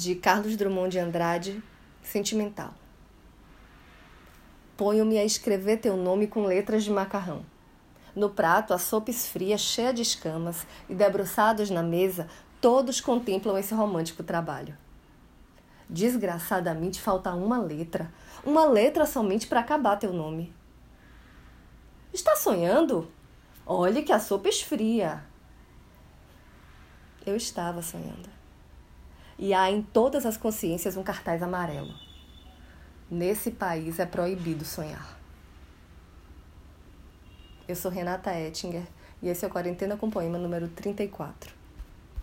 de Carlos Drummond de Andrade, sentimental. Ponho-me a escrever teu nome com letras de macarrão. No prato, a sopa esfria, cheia de escamas, e debruçados na mesa, todos contemplam esse romântico trabalho. Desgraçadamente falta uma letra, uma letra somente para acabar teu nome. Está sonhando? Olhe que a sopa esfria. Eu estava sonhando. E há em todas as consciências um cartaz amarelo. Nesse país é proibido sonhar. Eu sou Renata Ettinger e esse é o Quarentena com Poema número 34.